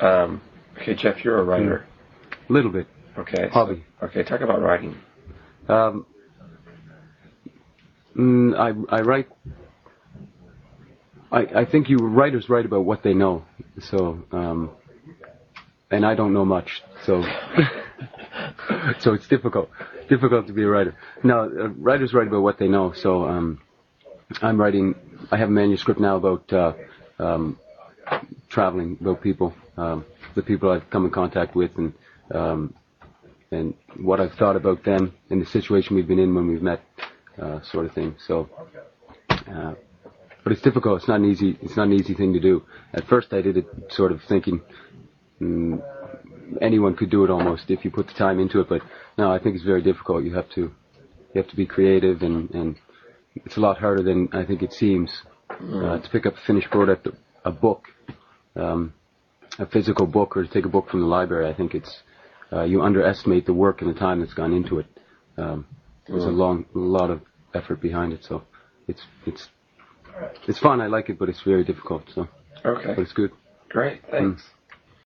Um, okay, Jeff, you're a writer. A little bit. Okay. so- Hobby. okay, talk about writing. Um, mm, I I write. I I think you writers write about what they know. So um, and I don't know much. So so it's difficult difficult to be a writer. No, uh, writers write about what they know. So um, I'm writing. I have a manuscript now about uh, um, traveling, about people, um, the people I've come in contact with, and um, and what I've thought about them and the situation we've been in when we've met, uh, sort of thing. So, uh, but it's difficult. It's not an easy. It's not an easy thing to do. At first, I did it sort of thinking mm, anyone could do it almost if you put the time into it. But no, I think it's very difficult. You have to you have to be creative, and and it's a lot harder than I think it seems uh, to pick up a finished product, a book. Um, a physical book or to take a book from the library, I think it's uh, you underestimate the work and the time that's gone into it. Um, there's a long, a lot of effort behind it, so it's it's it's fun. I like it, but it's very difficult. So, Okay, but it's good. great, thanks.